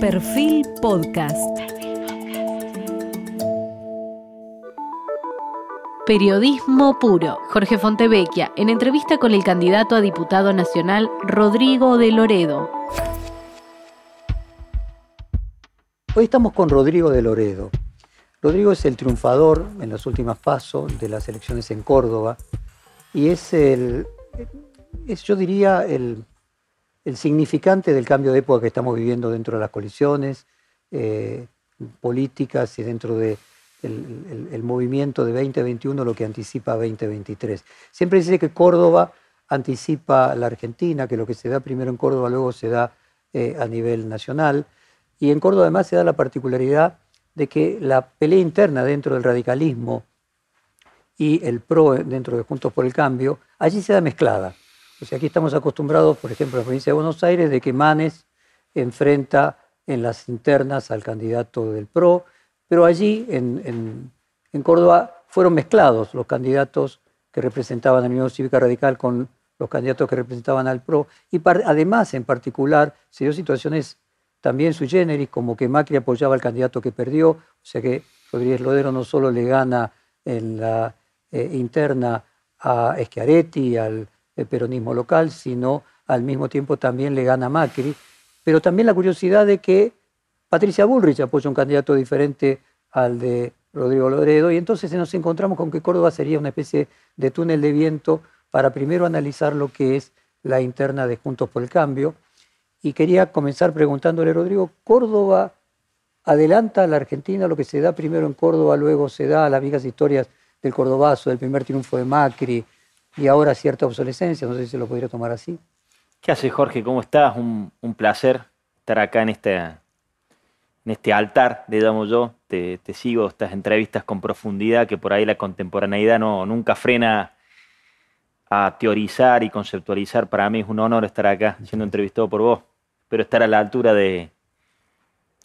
Perfil Podcast. Periodismo puro. Jorge Fontevecchia, en entrevista con el candidato a diputado nacional Rodrigo de Loredo. Hoy estamos con Rodrigo de Loredo. Rodrigo es el triunfador en las últimas pasos de las elecciones en Córdoba y es el, es, yo diría, el, el significante del cambio de época que estamos viviendo dentro de las coaliciones eh, políticas y dentro del de el, movimiento de 2021, lo que anticipa 2023. Siempre dice que Córdoba anticipa la Argentina, que lo que se da primero en Córdoba luego se da eh, a nivel nacional. Y en Córdoba además se da la particularidad de que la pelea interna dentro del radicalismo y el PRO dentro de Juntos por el Cambio, allí se da mezclada. O sea, aquí estamos acostumbrados, por ejemplo, en la provincia de Buenos Aires, de que Manes enfrenta en las internas al candidato del PRO, pero allí, en, Córdoba, fueron mezclados los candidatos que representaban a la Unión Cívica Radical con los candidatos que representaban al PRO, y además, en particular, se dio situaciones también sui generis, como que Macri apoyaba al candidato que perdió, o sea que Rodríguez Lodero no solo le gana en la eh, interna a Schiaretti, al el peronismo local, sino al mismo tiempo también le gana Macri. Pero también la curiosidad de que Patricia Bullrich apoya un candidato diferente al de Rodrigo Loredo, y entonces nos encontramos con que Córdoba sería una especie de túnel de viento para primero analizar lo que es la interna de Juntos por el Cambio. Y quería comenzar preguntándole, Rodrigo, ¿Córdoba adelanta a la Argentina lo que se da primero en Córdoba, luego se da a las viejas historias del Cordobazo, del primer triunfo de Macri, y ahora cierta obsolescencia, no sé si se lo podría tomar así. ¿Qué haces, Jorge? ¿Cómo estás? Un, placer estar acá en este, en este altar, digamos yo. Te, sigo estas entrevistas con profundidad, que por ahí la contemporaneidad no, nunca frena a teorizar y conceptualizar. Para mí es un honor estar acá siendo entrevistado por vos. Espero estar a la altura de,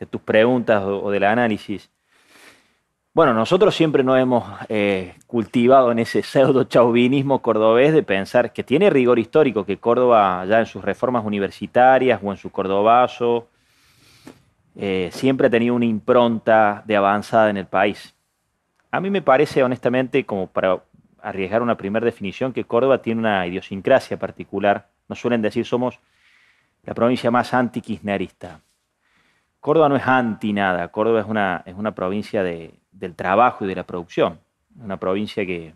tus preguntas o del análisis. Bueno, nosotros siempre nos hemos eh, cultivado en ese pseudo chauvinismo cordobés de pensar que tiene rigor histórico, que Córdoba ya en sus reformas universitarias o en su cordobazo eh, siempre ha tenido una impronta de avanzada en el país. A mí me parece, honestamente, como para arriesgar una primera definición, que Córdoba tiene una idiosincrasia particular. Nos suelen decir somos la provincia más anti-kirchnerista. Córdoba no es anti nada, Córdoba es una, es una provincia de, del trabajo y de la producción. Una provincia que,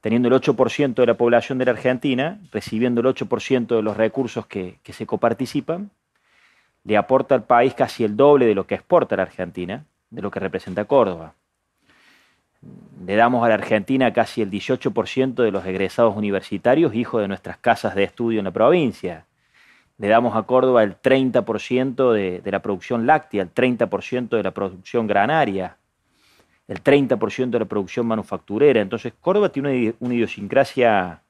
teniendo el 8% de la población de la Argentina, recibiendo el 8% de los recursos que, se coparticipan, le aporta al país casi el doble de lo que exporta la Argentina, de lo que representa Córdoba. Le damos a la Argentina casi el 18% de los egresados universitarios, hijos de nuestras casas de estudio en la provincia. Le damos a Córdoba el 30% de, de la producción láctea, el 30% de la producción granaria, el 30% de la producción manufacturera. Entonces, Córdoba tiene una, idiosincrasia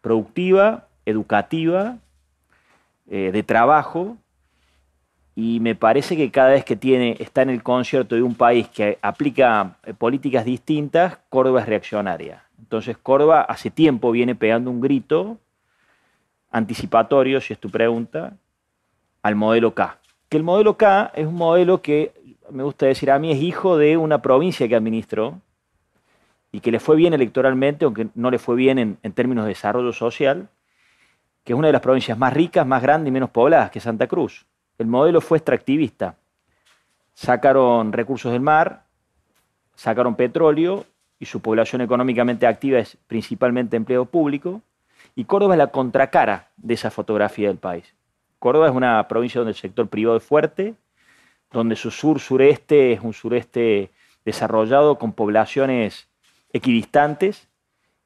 productiva, educativa, eh, de trabajo, y me parece que cada vez que tiene, está en el concierto de un país que aplica eh, políticas distintas, Córdoba es reaccionaria. Entonces, Córdoba hace tiempo viene pegando un grito anticipatorio, si es tu pregunta, al modelo K. Que el modelo K es un modelo que me gusta decir a mí, es hijo de una provincia que administró y que le fue bien electoralmente, aunque no le fue bien en, términos de desarrollo social, que es una de las provincias más ricas, más grandes y menos pobladas que Santa Cruz. El modelo fue extractivista. Sacaron recursos del mar, sacaron petróleo y su población económicamente activa es principalmente empleo público. Y Córdoba es la contracara de esa fotografía del país. Córdoba es una provincia donde el sector privado es fuerte, donde su sur-sureste es un sureste desarrollado con poblaciones equidistantes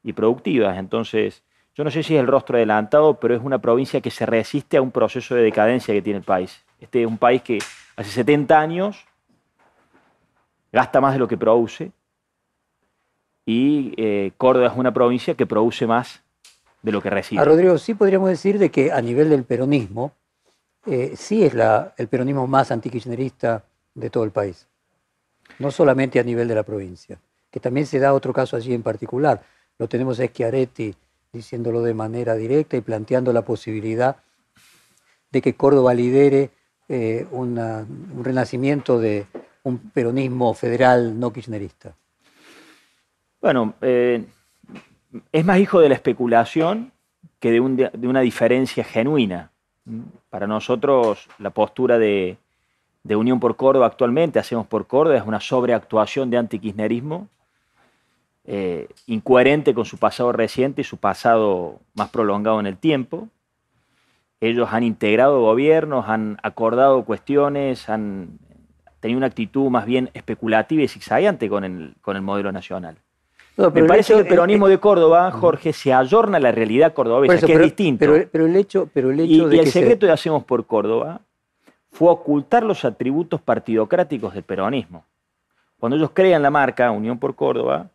y productivas. Entonces, yo no sé si es el rostro adelantado, pero es una provincia que se resiste a un proceso de decadencia que tiene el país. Este es un país que hace 70 años gasta más de lo que produce y eh, Córdoba es una provincia que produce más de lo que recibe. A Rodrigo, sí podríamos decir de que a nivel del peronismo, eh, sí es el peronismo más antikirchnerista de todo el país, no solamente a nivel de la provincia, que también se da otro caso allí en particular. Lo tenemos a Schiaretti diciéndolo de manera directa y planteando la posibilidad de que Córdoba lidere eh, una- un renacimiento de un peronismo federal no kirchnerista? Bueno, eh, es más hijo de la especulación que de, un- de una diferencia genuina. Para nosotros, la postura de, de Unión por Córdoba actualmente, Hacemos por Córdoba, es una sobreactuación de antikirchnerismo, eh, incoherente con su pasado reciente y su pasado más prolongado en el tiempo. Ellos han integrado gobiernos, han acordado cuestiones, han tenido una actitud más bien especulativa y zigzagueante con el, con el modelo nacional. No, Me pero parece hecho- que el peronismo de Córdoba, Jorge, se ayorna a la realidad cordobesa, eso, que pero, es distinto. Pero, pero el hecho, pero el y hecho de y el que se- secreto de Hacemos por Córdoba fue ocultar los atributos partidocráticos del peronismo. Cuando ellos crean la marca Unión por Córdoba,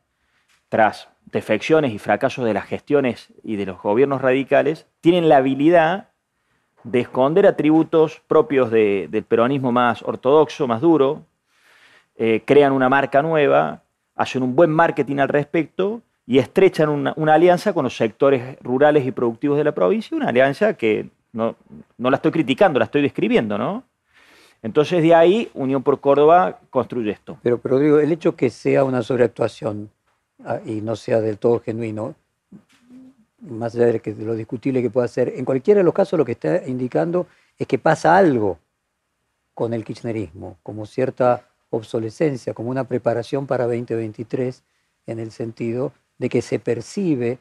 tras defecciones y fracasos de las gestiones y de los gobiernos radicales, tienen la habilidad de esconder atributos propios de- del peronismo más ortodoxo, más duro, eh, crean una marca nueva, hacen un buen marketing al respecto y estrechan una, alianza con los sectores rurales y productivos de la provincia, una alianza que no, no la estoy criticando, la estoy describiendo, ¿no? Entonces de ahí Unión por Córdoba construye esto. Pero, pero digo, el hecho que sea una sobreactuación ah, y no sea del todo genuino, más allá de lo discutible que pueda ser, en cualquiera de los casos lo que está indicando es que pasa algo con el kirchnerismo, como cierta obsolescencia, como una preparación para 2023, en el sentido de que se percibe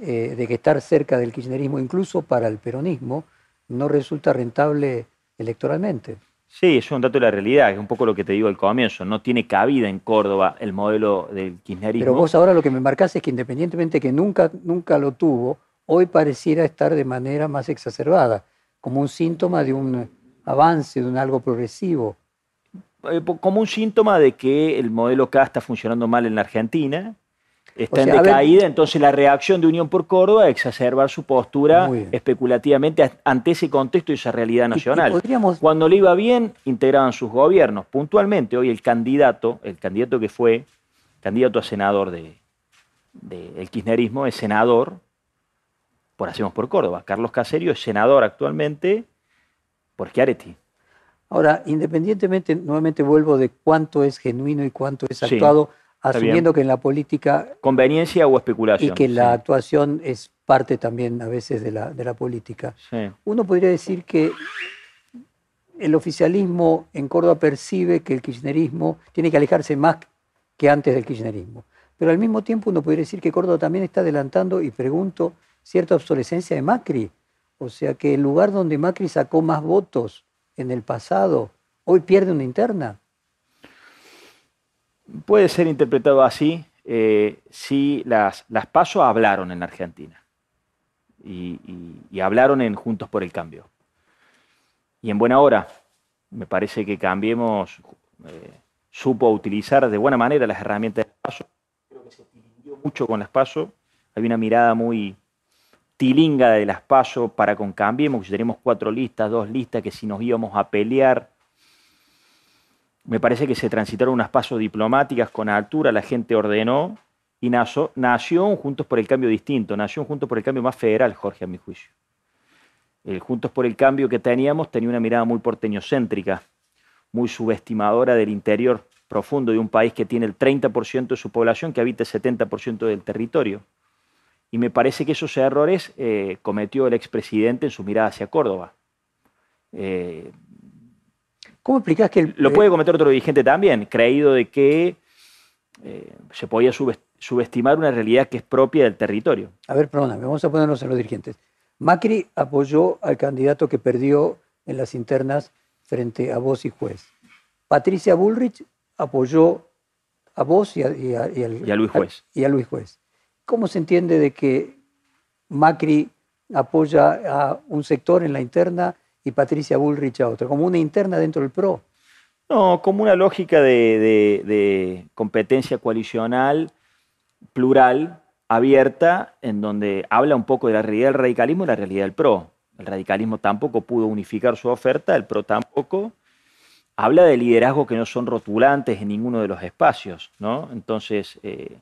eh, de que estar cerca del kirchnerismo, incluso para el peronismo, no resulta rentable electoralmente. Sí, es un dato de la realidad, es un poco lo que te digo al comienzo. No tiene cabida en Córdoba el modelo del kirchnerismo. Pero vos ahora lo que me marcás es que independientemente que nunca, nunca lo tuvo, hoy pareciera estar de manera más exacerbada, como un síntoma de un avance, de un algo progresivo. Eh, como un síntoma de que el modelo K está funcionando mal en la Argentina, está O sea, en ver- decaída, entonces la reacción de Unión por Córdoba es exacerbar su postura especulativamente ante ese contexto y esa realidad Y- y nacional. podríamos- Cuando le iba bien, integraban sus gobiernos. Puntualmente, hoy el candidato, el candidato que fue candidato a senador del de, el kirchnerismo, es senador por Hacemos por Córdoba. Carlos Caserio es senador actualmente por Schiaretti. Ahora, independientemente, nuevamente vuelvo de cuánto es genuino y cuánto es actuado, asumiendo que en la política Conveniencia o especulación. y que la actuación es parte también a veces de la, de la política. Sí. Uno podría decir que el oficialismo en Córdoba percibe que el kirchnerismo tiene que alejarse más que antes del kirchnerismo. Pero al mismo tiempo uno podría decir que Córdoba también está adelantando, y pregunto, cierta obsolescencia de Macri. O sea que el lugar donde Macri sacó más votos en el pasado, hoy pierde una interna. Puede ser interpretado así eh, si las, las PASO hablaron en Argentina y, hablaron en Juntos por el Cambio. Y en buena hora, me parece que Cambiemos eh, supo utilizar de buena manera las herramientas de PASO. Creo que se mucho con las PASO. Hay una mirada muy tilinga de las PASO para con Cambiemos, que tenemos cuatro listas, dos listas, que si nos íbamos a pelear me parece que se transitaron unas pasos diplomáticas con altura, la gente ordenó y nació, nació un Juntos por el Cambio distinto, nació un Juntos por el Cambio más federal, Jorge, a mi juicio. El Juntos por el Cambio que teníamos tenía una mirada muy porteñocéntrica, muy subestimadora del interior profundo de un país que tiene el 30% de su población, que habita el 70% del territorio. Y me parece que esos errores eh, cometió el expresidente en su mirada hacia Córdoba. Eh, ¿Cómo explicás que el, lo eh, puede cometer otro dirigente también, creído de que eh, se podía subest- subestimar una realidad que es propia del territorio. A ver, perdóname, vamos a ponernos en los dirigentes. Macri apoyó al candidato que perdió en las internas frente a vos y juez. Patricia Bullrich apoyó a vos y a, y a- y al- Y a Luis Juez. y a Luis Juez. ¿Cómo se entiende de que Macri apoya a un sector en la interna y Patricia Bullrich a otro? Como una interna dentro del PRO. No, como una lógica de, competencia coalicional, plural, abierta, en donde habla un poco de la realidad del radicalismo y la realidad del PRO. El radicalismo tampoco pudo unificar su oferta, el PRO tampoco. Habla de liderazgos que no son rotulantes en ninguno de los espacios, ¿no? Entonces, eh,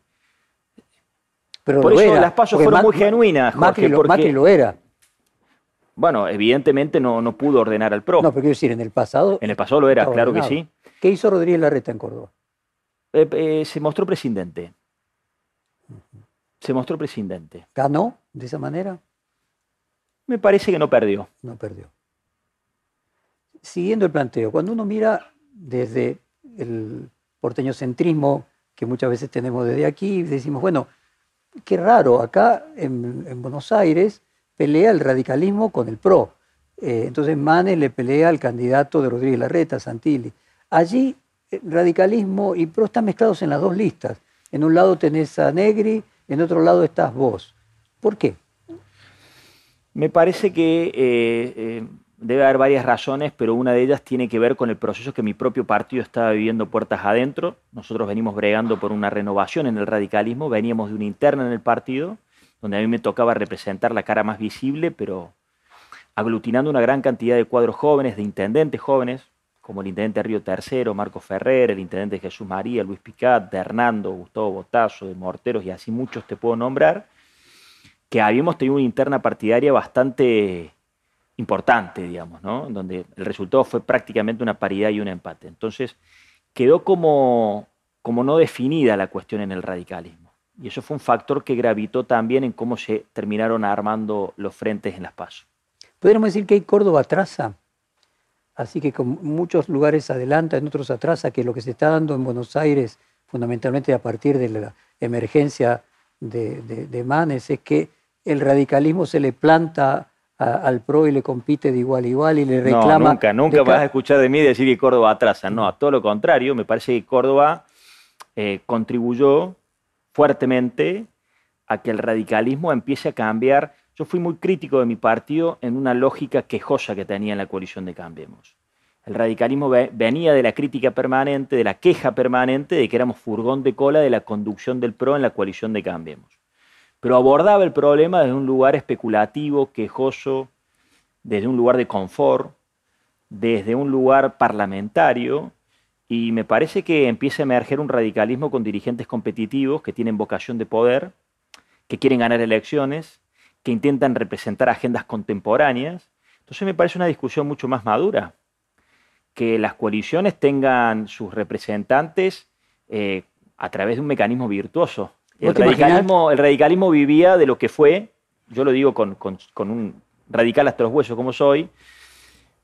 Pero Por eso era, las pasos fueron muy genuinas, Jorge, Macri lo, porque- Macri lo era. bueno, evidentemente no, no pudo ordenar al PRO. No, pero quiero decir, en el pasado. En el pasado lo era, claro que sí. ¿Qué hizo Rodríguez Larreta en Córdoba? Eh, eh, se mostró presidente. Se mostró presidente. ¿Ganó de esa manera? Me parece que no perdió. No perdió. Siguiendo el planteo, cuando uno mira desde el porteñocentrismo que muchas veces tenemos desde aquí, decimos, bueno, qué raro, acá en, en Buenos Aires pelea el radicalismo con el PRO. Eh, entonces Manes le pelea al candidato de Rodríguez Larreta, Santilli. Allí eh, radicalismo y PRO están mezclados en las dos listas. En un lado tenés a Negri, en otro lado estás vos. ¿Por qué? Me parece que eh, debe haber varias razones, pero una de ellas tiene que ver con el proceso que mi propio partido estaba viviendo puertas adentro. Nosotros venimos bregando por una renovación en el radicalismo, veníamos de una interna en el partido, donde a mí me tocaba representar la cara más visible, pero aglutinando una gran cantidad de cuadros jóvenes, de intendentes jóvenes, como el intendente Río Tercero, Marco Ferrer, el intendente Jesús María, Luis Picat, de Hernando, Gustavo Botazo, de Morteros y así muchos te puedo nombrar, que habíamos tenido una interna partidaria bastante importante, digamos, ¿no? Donde el resultado fue prácticamente una paridad y un empate. Entonces, quedó como, como no definida la cuestión en el radicalismo. Y eso fue un factor que gravitó también en cómo se terminaron armando los frentes en las pasos. Podríamos decir que hay Córdoba atrasa, así que con muchos lugares adelanta, en otros atrasa, que lo que se está dando en Buenos Aires, fundamentalmente a partir de la emergencia de, de Manes, es que el radicalismo se le planta a, al PRO y le compite de igual a igual y le reclama... No, nunca, nunca vas a escuchar de mí decir que Córdoba atrasa. No, a todo lo contrario, me parece que Córdoba eh, contribuyó fuertemente a que el radicalismo empiece a cambiar. Yo fui muy crítico de mi partido en una lógica quejosa que tenía en la coalición de Cambiemos. El radicalismo ve- venía de la crítica permanente, de la queja permanente de que éramos furgón de cola de la conducción del PRO en la coalición de Cambiemos. Pero abordaba el problema desde un lugar especulativo, quejoso, desde un lugar de confort, desde un lugar parlamentario, y me parece que empieza a emerger un radicalismo con dirigentes competitivos que tienen vocación de poder, que quieren ganar elecciones, que intentan representar agendas contemporáneas. Entonces me parece una discusión mucho más madura, que las coaliciones tengan sus representantes eh, a través de un mecanismo virtuoso. El radicalismo, el radicalismo vivía de lo que fue, yo lo digo con, con- con un radical hasta los huesos como soy,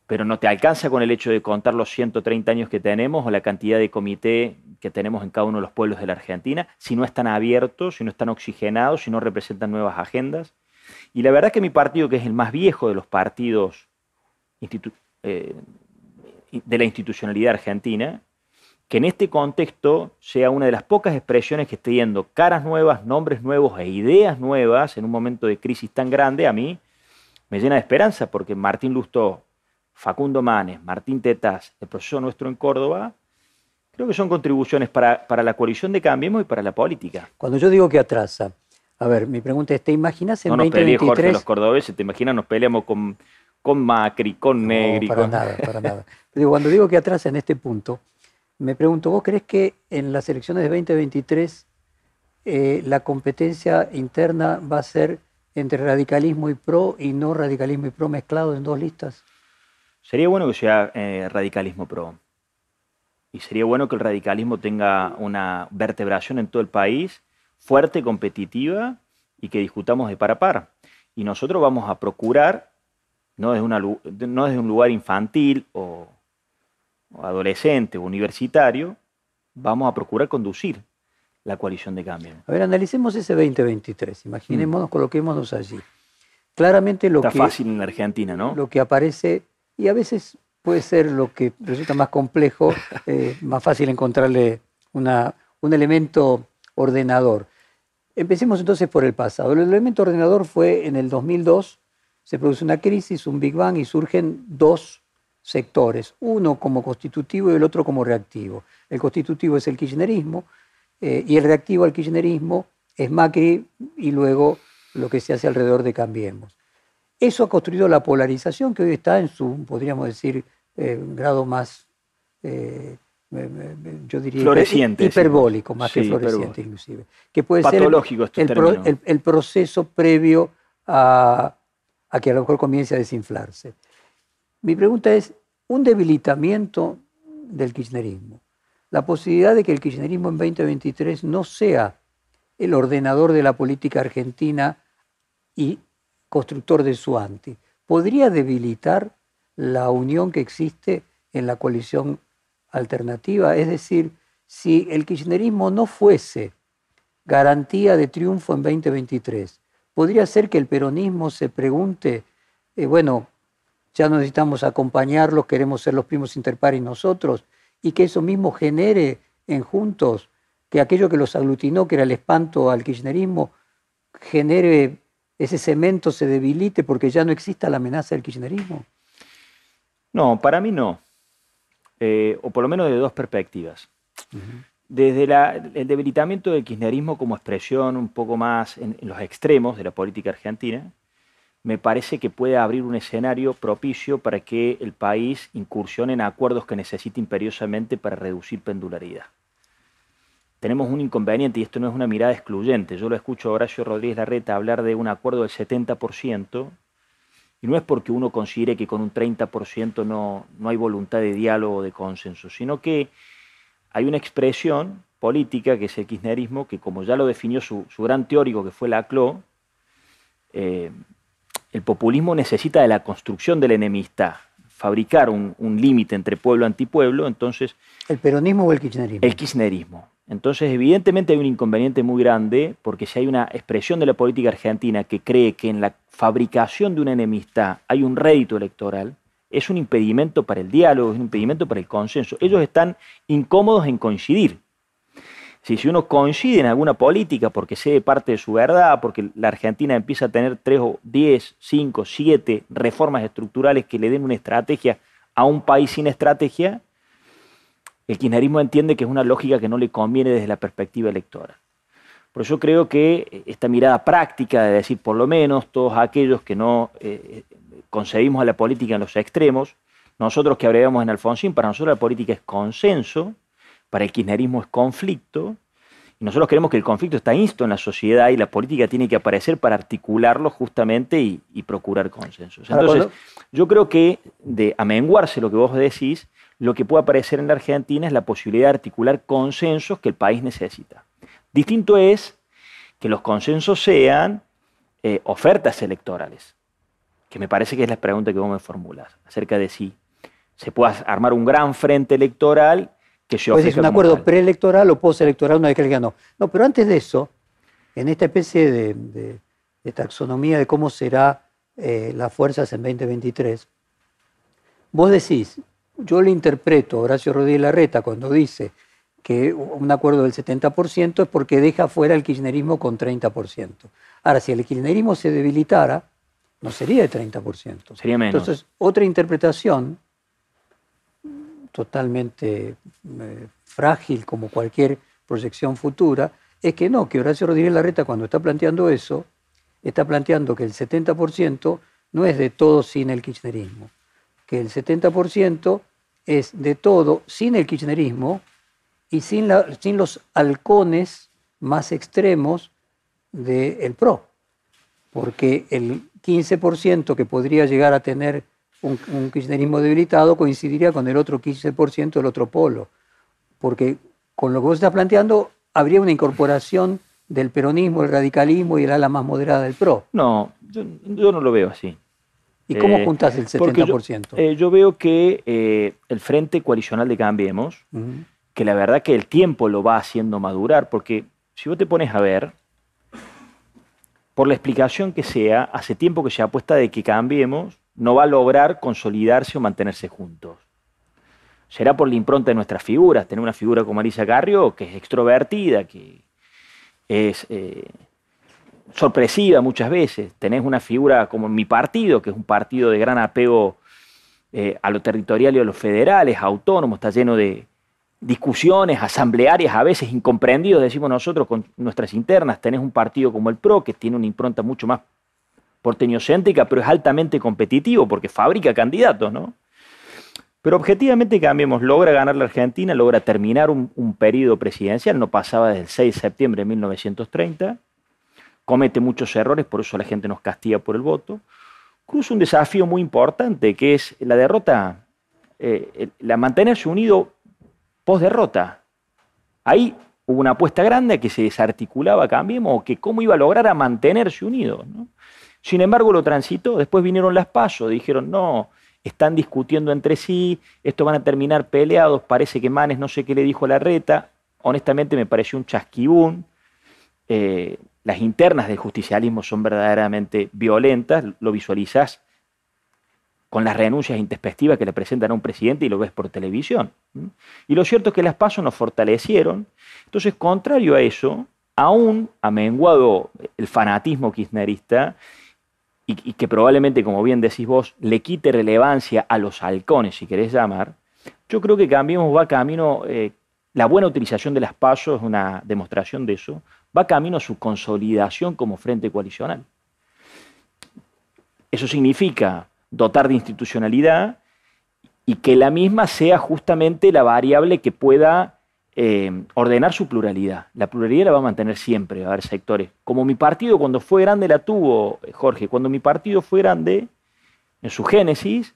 pero no te alcanza con el hecho de contar los 130 años que tenemos o la cantidad de comité que tenemos en cada uno de los pueblos de la Argentina, si no están abiertos, si no están oxigenados, si no representan nuevas agendas. Y la verdad que mi partido, que es el más viejo de los partidos institu- eh, de la institucionalidad argentina, que en este contexto sea una de las pocas expresiones que esté yendo caras nuevas, nombres nuevos e ideas nuevas en un momento de crisis tan grande, a mí me llena de esperanza, porque Martín Lustó, Facundo Manes, Martín Tetaz, el proceso nuestro en Córdoba, creo que son contribuciones para, para la coalición de Cambiemos y para la política. Cuando yo digo que atrasa, a ver, mi pregunta es, ¿te imaginas en No nos pelees, Jorge, 2023? los cordobeses, te imaginas, nos peleamos con, con Macri, con Negri. No, para con- nada, para nada. Pero cuando digo que atrasa en este punto, me pregunto, ¿vos crees que en las elecciones de 2023 eh, la competencia interna va a ser entre radicalismo y pro y no radicalismo y pro mezclados en dos listas? Sería bueno que sea eh, radicalismo pro. Y sería bueno que el radicalismo tenga una vertebración en todo el país, fuerte, competitiva y que discutamos de par a par. Y nosotros vamos a procurar, no no desde un lugar infantil o adolescente o universitario, vamos a procurar conducir la coalición de cambio. A ver, analicemos ese 2023, imaginémonos, coloquémonos allí. Claramente lo Está que, fácil en la Argentina, ¿no? lo que aparece, y a veces puede ser lo que resulta más complejo, eh, más fácil encontrarle una- un elemento ordenador. Empecemos entonces por el pasado. El elemento ordenador fue en el 2002, se produce una crisis, un Big Bang, y surgen dos sectores, uno como constitutivo y el otro como reactivo. El constitutivo es el kirchnerismo eh, y el reactivo al kirchnerismo es Macri y luego lo que se hace alrededor de Cambiemos. Eso ha construido la polarización que hoy está en su, podríamos decir, eh, grado más, eh, me- me- yo diría, Floreciente, hiperbólico, más que Sí, floreciente hiperbólico. inclusive. Que puede ser el- Patológico este el, término. el- el proceso previo a, a que a lo mejor comience a desinflarse. Mi pregunta es, un debilitamiento del kirchnerismo, la posibilidad de que el kirchnerismo en 2023 no sea el ordenador de la política argentina y constructor de su anti, podría debilitar la unión que existe en la coalición alternativa. Es decir, si el kirchnerismo no fuese garantía de triunfo en 2023, podría ser que el peronismo se pregunte, eh, bueno, ya no necesitamos acompañarlos, queremos ser los primos inter pares nosotros, y que eso mismo genere en Juntos que aquello que los aglutinó, que era el espanto al kirchnerismo, genere ese cemento, se debilite porque ya no exista la amenaza del kirchnerismo? No, para mí no. Eh, o por lo menos de dos perspectivas. Desde el debilitamiento del kirchnerismo como expresión un poco más en, los extremos de la política argentina, me parece que puede abrir un escenario propicio para que el país incursione en acuerdos que necesite imperiosamente para reducir pendularidad. Tenemos un inconveniente y esto no es una mirada excluyente. Yo lo escucho a Horacio Rodríguez Larreta hablar de un acuerdo del 70% y no es porque uno considere que con un 30% no, no hay voluntad de diálogo o de consenso, sino que hay una expresión política que es el kirchnerismo, que como ya lo definió su, gran teórico que fue Laclau, eh, el populismo necesita de la construcción de la enemistad, fabricar un, un límite entre pueblo y antipueblo, entonces... ¿El peronismo o el kirchnerismo? El kirchnerismo. Entonces, evidentemente hay un inconveniente muy grande, porque si hay una expresión de la política argentina que cree que en la fabricación de una enemistad hay un rédito electoral, es un impedimento para el diálogo, es un impedimento para el consenso. Ellos están incómodos en coincidir. Si, si uno coincide en alguna política porque sé parte de su verdad, porque la Argentina empieza a tener tres o diez, cinco, siete reformas estructurales que le den una estrategia a un país sin estrategia, el kirchnerismo entiende que es una lógica que no le conviene desde la perspectiva electoral. Por eso creo que esta mirada práctica de decir, por lo menos, todos aquellos que no eh, concebimos a la política en los extremos, nosotros que abreviamos en Alfonsín, para nosotros la política es consenso, para el kirchnerismo es conflicto, y nosotros creemos que el conflicto está insto en la sociedad y la política tiene que aparecer para articularlo justamente y, procurar consensos. Entonces, yo creo que de amenguarse lo que vos decís, lo que puede aparecer en la Argentina es la posibilidad de articular consensos que el país necesita. Distinto es que los consensos sean eh, ofertas electorales, que me parece que es la pregunta que vos me formulas, acerca de si se puede armar un gran frente electoral que ofrezca. es un acuerdo preelectoral o postelectoral una vez que él ganó. No, pero antes de eso, en esta especie de, taxonomía de cómo será eh, las fuerzas en 2023, vos decís, yo le interpreto a Horacio Rodríguez Larreta cuando dice que un acuerdo del 70% es porque deja fuera el kirchnerismo con 30%. Ahora, si el kirchnerismo se debilitara, no sería de 30%. Sería menos. Entonces, otra interpretación totalmente eh, frágil como cualquier proyección futura, es que no, que Horacio Rodríguez Larreta cuando está planteando eso, está planteando que el 70% no es de todo sin el kirchnerismo, que el 70% es de todo sin el kirchnerismo y sin, sin los halcones más extremos del PRO. Porque el 15% que podría llegar a tener un, kirchnerismo debilitado coincidiría con el otro 15% del otro polo. Porque con lo que vos estás planteando, habría una incorporación del peronismo, el radicalismo y el ala más moderada del PRO. No, yo no lo veo así. ¿Y cómo eh, juntas el 70%? Eh, yo, veo que eh, el Frente Coalicional de Cambiemos, que la verdad que el tiempo lo va haciendo madurar, porque si vos te pones a ver, por la explicación que sea, hace tiempo que se apuesta de que Cambiemos no va a lograr consolidarse o mantenerse juntos. Será por la impronta de nuestras figuras, tener una figura como Alicia Carrio, que es extrovertida, que es sorpresiva muchas veces. Tenés una figura como mi partido, que es un partido de gran apego eh, a lo territorial y a los federales, autónomo, está lleno de discusiones asamblearias, a veces incomprendidos, decimos nosotros, con nuestras internas. Tenés un partido como el PRO, que tiene una impronta mucho más porteñocéntrica, pero es altamente competitivo porque fabrica candidatos, ¿no? Pero objetivamente cambiemos, logra ganar la Argentina, logra terminar un, un periodo presidencial, no pasaba desde el 6 de septiembre de 1930, comete muchos errores, por eso la gente nos castiga por el voto, cruza un desafío muy importante, que es la derrota, eh, la mantenerse unido post-derrota. Ahí hubo una apuesta grande que se desarticulaba Cambiemos, que cómo iba a lograr a mantenerse unido. Sin embargo, lo transitó, después vinieron las pasos, dijeron, no, están discutiendo entre sí, esto van a terminar peleados, parece que Manes no sé qué le dijo a la reta, honestamente me pareció un chasquibún. Eh, las internas del justicialismo son verdaderamente violentas, lo visualizas con las renuncias intempestivas que le presentan a un presidente y lo ves por televisión. Y lo cierto es que las pasos nos fortalecieron. Entonces, contrario a eso, aún ha menguado el fanatismo kirchnerista y, que probablemente, como bien decís vos, le quite relevancia a los halcones, si querés llamar, yo creo que Cambiemos va camino, eh, la buena utilización de las pasos es una demostración de eso, va camino a su consolidación como frente coalicional. Eso significa dotar de institucionalidad y que la misma sea justamente la variable que pueda eh, ordenar su pluralidad. La pluralidad la va a mantener siempre, va a haber sectores. Como mi partido cuando fue grande la tuvo, Jorge, cuando mi partido fue grande, en su génesis,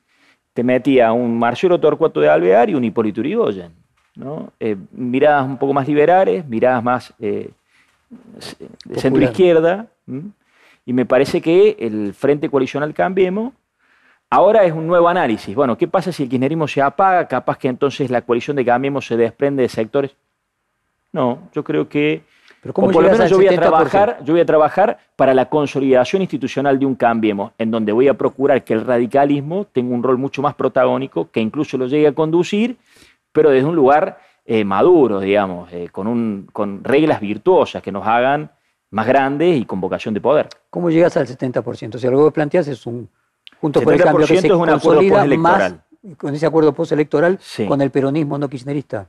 te metía un Marcelo Torcuato de Alvear y un Hipólito Yrigoyen. ¿no? Eh, miradas un poco más liberales, miradas más eh, de centro izquierda, y me parece que el Frente Coalicional Cambiemos ahora es un nuevo análisis. Bueno, ¿qué pasa si el kirchnerismo se apaga? Capaz que entonces la coalición de Cambiemos se desprende de sectores. No, yo creo que Pero por lo menos yo voy, a trabajar, yo voy a trabajar para la consolidación institucional de un Cambiemos, en donde voy a procurar que el radicalismo tenga un rol mucho más protagónico, que incluso lo llegue a conducir, pero desde un lugar eh, maduros, digamos, eh, con, un, con reglas virtuosas que nos hagan más grandes y con vocación de poder. ¿Cómo llegas al 70%? O sea, lo que planteas es un, junto con el cambio que se es un acuerdo más con ese acuerdo postelectoral con el peronismo no kirchnerista.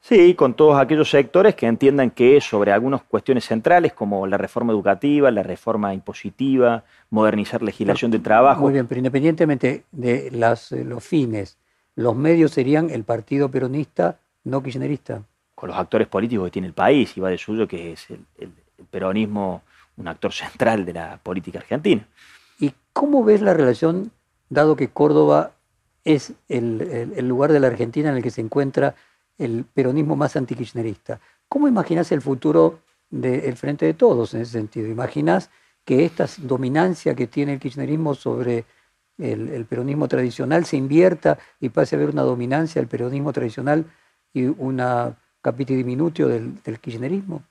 Sí, con todos aquellos sectores que entiendan que sobre algunas cuestiones centrales como la reforma educativa, la reforma impositiva, modernizar legislación de trabajo. Muy bien, pero independientemente de las, los fines, los medios serían el Partido Peronista no kirchnerista. Con los actores políticos que tiene el país, y va de suyo que es el, peronismo un actor central de la política argentina. ¿Y cómo ves la relación, dado que Córdoba es el, lugar de la Argentina en el que se encuentra el peronismo más antikirchnerista? ¿Cómo imaginas el futuro del Frente de Todos en ese sentido? ¿Imaginas que esta dominancia que tiene el kirchnerismo sobre el, peronismo tradicional se invierta y pase a haber una dominancia del peronismo tradicional y una capite diminutio del, kirchnerismo?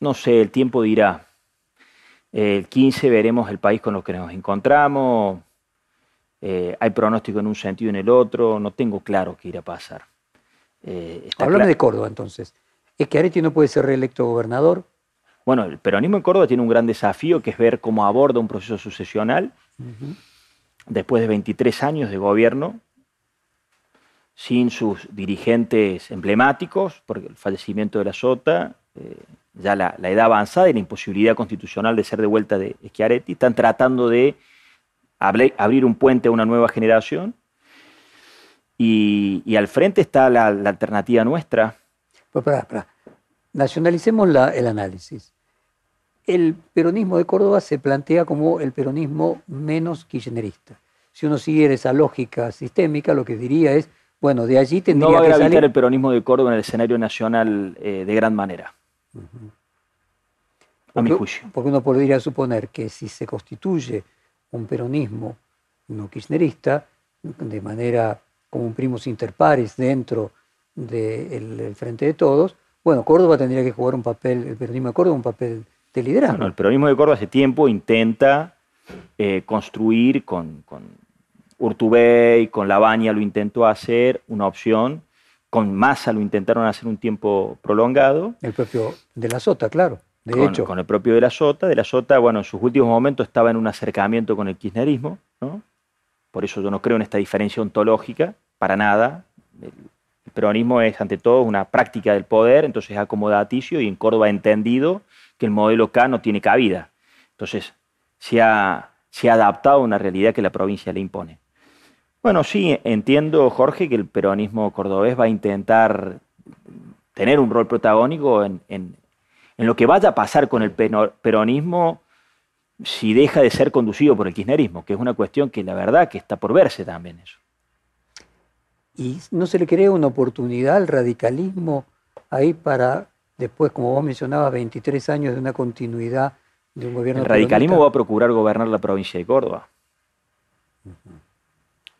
No sé, el tiempo dirá. El 15 veremos el país con el que nos encontramos. Eh, hay pronóstico en un sentido y en el otro. No tengo claro qué irá a pasar. Eh, Háblame de Córdoba entonces. ¿Es que Areti no puede ser reelecto gobernador? Bueno, el peronismo en Córdoba tiene un gran desafío que es ver cómo aborda un proceso sucesional. Después de 23 años de gobierno, sin sus dirigentes emblemáticos, porque el fallecimiento de la Sota, eh, ya la, edad avanzada y la imposibilidad constitucional de ser de vuelta de Schiaretti, están tratando de abrir un puente a una nueva generación. Y, al frente está la, alternativa nuestra. Pues Nacionalicemos el análisis. El peronismo de Córdoba se plantea como el peronismo menos kirchnerista. Si uno siguiera esa lógica sistémica, lo que diría es, bueno, de allí tendría no va a gravitar el peronismo de Córdoba en el escenario nacional eh, de gran manera. A mi juicio. Porque uno podría suponer que si se constituye un peronismo no kirchnerista, de manera como un primos inter pares dentro del Frente de Todos, bueno, Córdoba tendría que jugar un papel, el peronismo de Córdoba, un papel de liderazgo. Bueno, el peronismo de Córdoba hace tiempo intenta eh, construir con Urtubey, con Lavagna lo intentó hacer, una opción. Con Massa lo intentaron hacer un tiempo prolongado. El propio de la Sota, claro. De con, hecho. Con el propio de la Sota. De la Sota, bueno, en sus últimos momentos estaba en un acercamiento con el kirchnerismo, ¿no? Por eso yo no creo en esta diferencia ontológica, para nada. El, peronismo es, ante todo, una práctica del poder, entonces es acomodaticio y en Córdoba ha entendido que el modelo K no tiene cabida. Entonces, se ha, se ha adaptado a una realidad que la provincia le impone. Bueno, sí, entiendo, Jorge, que el peronismo cordobés va a intentar tener un rol protagónico en, lo que vaya a pasar con el peronismo. si deja de ser conducido por el kirchnerismo, que es una cuestión que la verdad que está por verse también eso. ¿Y no se le crea una oportunidad al radicalismo ahí para después, como vos mencionabas, 23 años de una continuidad de un gobierno? El radicalismo va a procurar gobernar la provincia de Córdoba.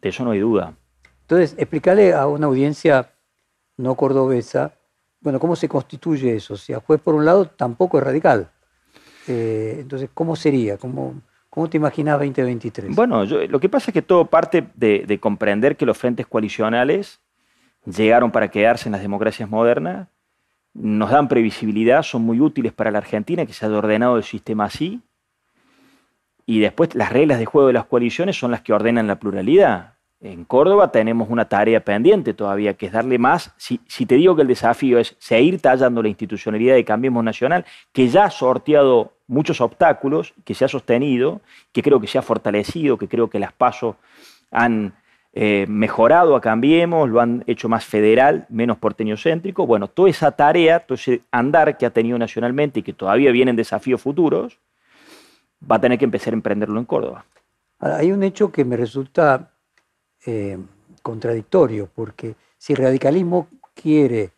De eso no hay duda. Entonces, explicarle a una audiencia no cordobesa, bueno, ¿cómo se constituye eso? O sea, juez por un lado tampoco es radical. Eh, entonces, ¿cómo sería? ¿Cómo, ¿Cómo te imaginas 2023? Bueno, lo que pasa es que todo parte de, comprender que los frentes coalicionales llegaron para quedarse en las democracias modernas, nos dan previsibilidad, son muy útiles para la Argentina, que se haya ordenado el sistema así, y después las reglas de juego de las coaliciones son las que ordenan la pluralidad. En Córdoba tenemos una tarea pendiente todavía, que es darle más. Si, te digo que el desafío es seguir tallando la institucionalidad de Cambiemos Nacional, que ya ha sorteado muchos obstáculos, que se ha sostenido, que creo que se ha fortalecido, que creo que las pasos han eh, mejorado a Cambiemos, lo han hecho más federal, menos porteño-céntrico. Bueno, toda esa tarea, todo ese andar que ha tenido nacionalmente y que todavía vienen desafíos futuros, va a tener que empezar a emprenderlo en Córdoba. hay un hecho que me resulta eh, contradictorio, porque si el radicalismo quiere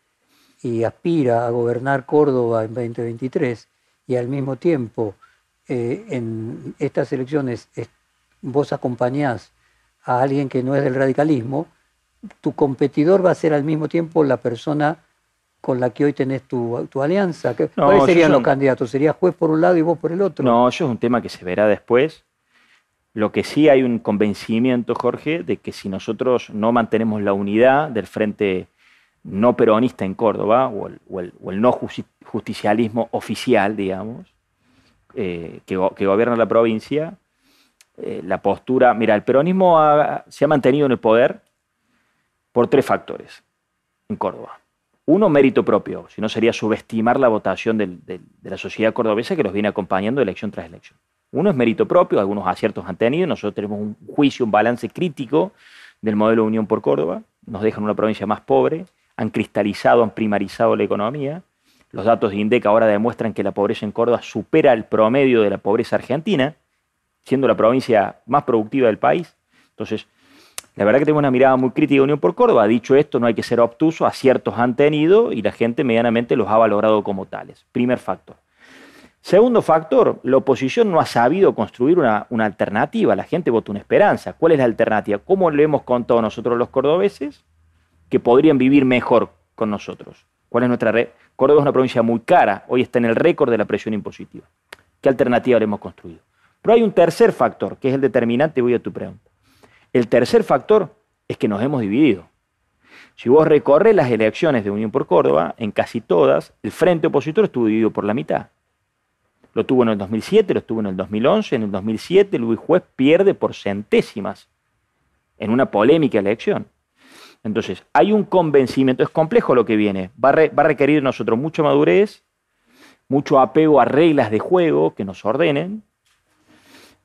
y aspira a gobernar Córdoba en 2023 y al mismo tiempo eh, en estas elecciones vos acompañás a alguien que no es del radicalismo, tu competidor va a ser al mismo tiempo la persona con la que hoy tenés tu, alianza. ¿Cuáles serían los candidatos? ¿Sería juez por un lado y vos por el otro? No, eso es un tema que se verá después. Lo que sí hay un convencimiento, Jorge, de que si nosotros no mantenemos la unidad del frente no peronista en Córdoba, o el, no justicialismo oficial, digamos, eh, que, gobierna la provincia, eh, la postura, mira, el peronismo se ha mantenido en el poder por tres factores en Córdoba. Uno, mérito propio, si no sería subestimar la votación de la sociedad cordobesa que los viene acompañando elección tras elección. Uno es mérito propio, algunos aciertos han tenido, nosotros tenemos un juicio, un balance crítico del modelo de Unión por Córdoba, nos dejan una provincia más pobre, han cristalizado, han primarizado la economía. Los datos de INDEC ahora demuestran que la pobreza en Córdoba supera el promedio de la pobreza argentina, siendo la provincia más productiva del país. Entonces, la verdad que tenemos una mirada muy crítica de Unión por Córdoba. Dicho esto, no hay que ser obtuso, aciertos han tenido y la gente medianamente los ha valorado como tales. Primer factor. Segundo factor, la oposición no ha sabido construir una, alternativa. La gente vota una esperanza. ¿Cuál es la alternativa? ¿Cómo le hemos contado nosotros los cordobeses que podrían vivir mejor con nosotros? ¿Cuál es nuestra red? Córdoba es una provincia muy cara. Hoy está en el récord de la presión impositiva. ¿Qué alternativa le hemos construido? Pero hay un tercer factor, que es el determinante. Voy a tu pregunta. El tercer factor es que nos hemos dividido. Si vos recorres las elecciones de Unión por Córdoba, en casi todas, el frente opositor estuvo dividido por la mitad. Lo tuvo en el 2007, lo tuvo en el 2011, en el 2007 Luis Juez pierde por centésimas en una polémica elección. Entonces, hay un convencimiento, es complejo lo que viene, va a, requerir nosotros mucha madurez, mucho apego a reglas de juego que nos ordenen,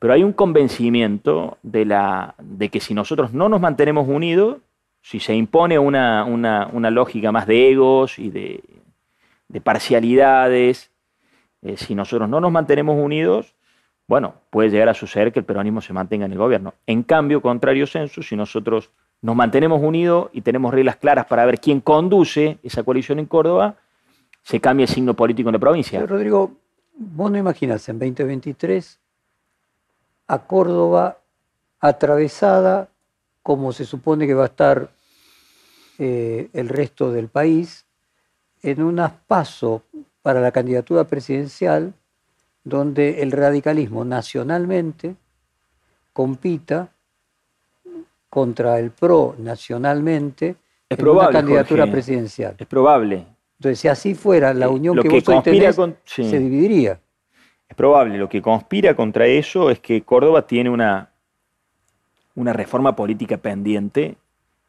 pero hay un convencimiento de, la, de que si nosotros no nos mantenemos unidos, si se impone una, lógica más de egos y de, de parcialidades, eh, si nosotros no nos mantenemos unidos, bueno, puede llegar a suceder que el peronismo se mantenga en el gobierno. En cambio, contrario censo, si nosotros nos mantenemos unidos y tenemos reglas claras para ver quién conduce esa coalición en Córdoba, se cambia el signo político en la provincia. Rodrigo, vos no imaginas en 2023 a Córdoba atravesada como se supone que va a estar eh, el resto del país en un paso para la candidatura presidencial donde el radicalismo nacionalmente compita contra el PRO nacionalmente en una candidatura presidencial. Es probable. Entonces, si así fuera, la unión que, vos hoy tenés se dividiría. Es probable. Lo que conspira contra eso es que Córdoba tiene una, una reforma política pendiente. El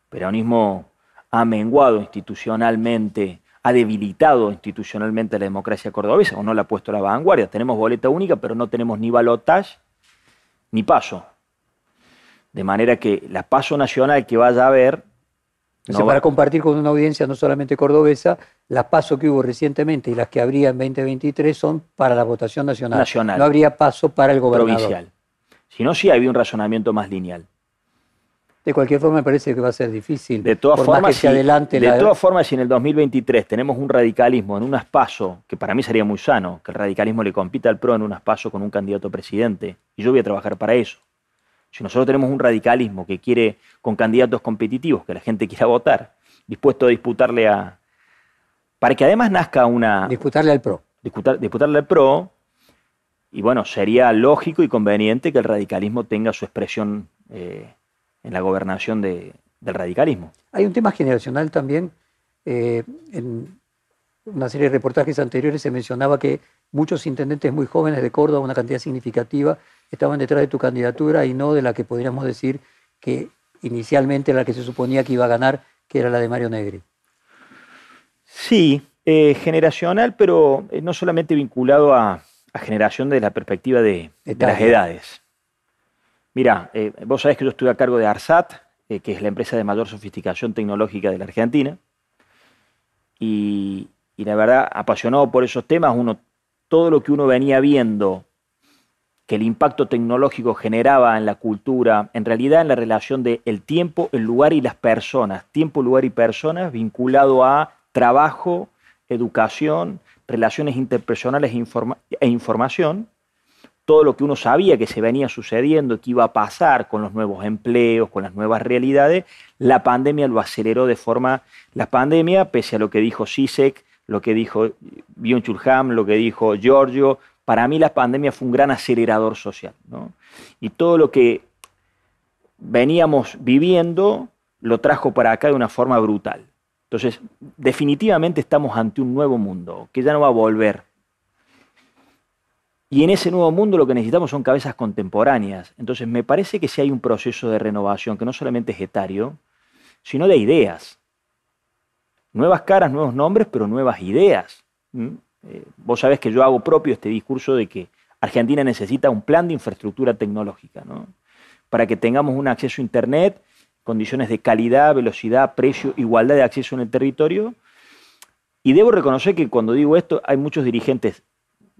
peronismo ha menguado institucionalmente ha debilitado institucionalmente la democracia cordobesa o no la ha puesto a la vanguardia. Tenemos boleta única, pero no tenemos ni balotage ni paso. De manera que la paso nacional que vaya a haber O sea, para compartir con una audiencia no solamente cordobesa, las pasos que hubo recientemente y las que habría en 2023 son para la votación nacional. Nacional. No habría paso para el gobernador. Provincial. Si no, sí había un razonamiento más lineal. De cualquier forma, me parece que va a ser difícil. De todas formas, si, adelante de la- todas formas, si en el 2023 tenemos un radicalismo en un aspaso, que para mí sería muy sano, que el radicalismo le compita al PRO en un aspaso con un candidato a presidente, y yo voy a trabajar para eso. Si nosotros tenemos un radicalismo que quiere, con candidatos competitivos, que la gente quiera votar, dispuesto a disputarle a. para que además nazca una. disputarle al PRO. disputar- disputarle al PRO, y bueno, sería lógico y conveniente que el radicalismo tenga su expresión eh, en la gobernación de- del radicalismo. Hay un tema generacional también. eh, en una serie de reportajes anteriores se mencionaba que muchos intendentes muy jóvenes de Córdoba, una cantidad significativa, estaban detrás de tu candidatura y no de la que podríamos decir que inicialmente la que se suponía que iba a ganar, que era la de Mario Negri. Sí, eh, generacional, pero eh, no solamente vinculado a, a generación de la perspectiva de, de las edades. Mira, eh, vos sabés que yo estuve a cargo de ARSAT, eh, que es la empresa de mayor sofisticación tecnológica de la Argentina, y, y la verdad, apasionado por esos temas, todo lo que uno venía viendo que el impacto tecnológico generaba en la cultura, en realidad en la relación de el tiempo, el lugar y las personas, tiempo, lugar y personas vinculado a trabajo, educación, relaciones interpersonales e, e información, todo lo que uno sabía que se venía sucediendo, que iba a pasar con los nuevos empleos, con las nuevas realidades, la pandemia lo aceleró de forma... La pandemia, pese a lo que dijo Sisek, lo que dijo Byung-Chul Han, lo que dijo Giorgio, para mí la pandemia fue un gran acelerador social. ¿no? Y todo lo que veníamos viviendo lo trajo para acá de una forma brutal. Entonces, definitivamente estamos ante un nuevo mundo que ya no va a volver. Y en ese nuevo mundo lo que necesitamos son cabezas contemporáneas. Entonces, me parece que sí hay un proceso de renovación que no solamente es etario, sino de ideas. Nuevas caras, nuevos nombres, pero nuevas ideas. ¿Mm? Eh, vos sabés que yo hago propio este discurso de que Argentina necesita un plan de infraestructura tecnológica, ¿no? Para que tengamos un acceso a Internet, condiciones de calidad, velocidad, precio, igualdad de acceso en el territorio. Y debo reconocer que cuando digo esto, hay muchos dirigentes